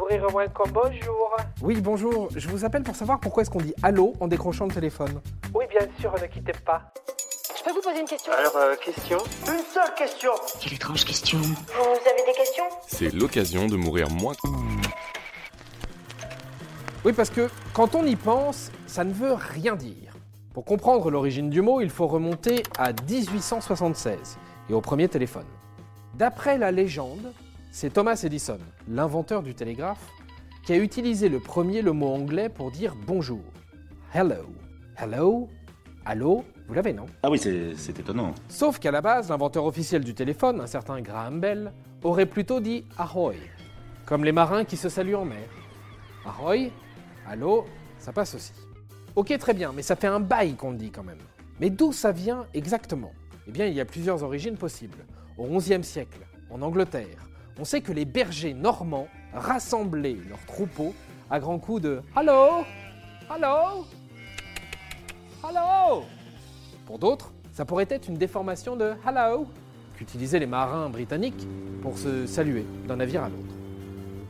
Mourir au moins comme bonjour. Oui, bonjour. Je vous appelle pour savoir pourquoi est-ce qu'on dit allô en décrochant le téléphone. Oui, bien sûr, ne quittez pas. Je peux vous poser une question? Alors, euh, question? Une seule question. Quelle étrange question. Vous avez des questions? C'est l'occasion de mourir moins. Oui, parce que quand on y pense, ça ne veut rien dire. Pour comprendre l'origine du mot, il faut remonter à 1876 et au premier téléphone. D'après la légende, c'est Thomas Edison, l'inventeur du télégraphe, qui a utilisé le premier le mot anglais pour dire bonjour. Hello. Hello. Allô Vous l'avez, non? Ah oui, c'est étonnant. Sauf qu'à la base, l'inventeur officiel du téléphone, un certain Graham Bell, aurait plutôt dit ahoy, comme les marins qui se saluent en mer. Ahoy, allô, ça passe aussi. Ok, très bien, mais ça fait un bail qu'on le dit quand même. Mais d'où ça vient exactement? Eh bien, il y a plusieurs origines possibles. Au XIe siècle, en Angleterre, on sait que les bergers normands rassemblaient leurs troupeaux à grands coups de Allô Allô Allô Pour d'autres, ça pourrait être une déformation de Hello qu'utilisaient les marins britanniques pour se saluer d'un navire à l'autre.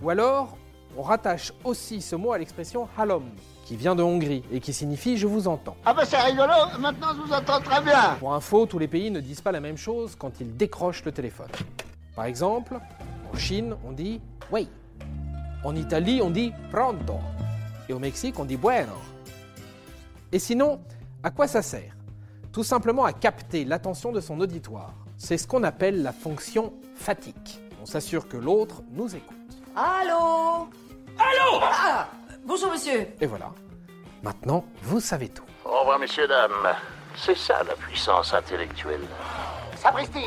Ou alors, on rattache aussi ce mot à l'expression halom, qui vient de Hongrie et qui signifie je vous entends. Ah bah c'est rigolo, maintenant je vous entends très bien. Pour info, tous les pays ne disent pas la même chose quand ils décrochent le téléphone. Par exemple, en Chine, on dit oui. En Italie, on dit pronto. Et au Mexique, on dit bueno. Et sinon, à quoi ça sert? Tout simplement à capter l'attention de son auditoire. C'est ce qu'on appelle la fonction fatigue. On s'assure que l'autre nous écoute. Allô? Allô? Ah Bonjour monsieur. Et voilà. Maintenant, vous savez tout. Au revoir, messieurs, dames. C'est ça la puissance intellectuelle. Sapristi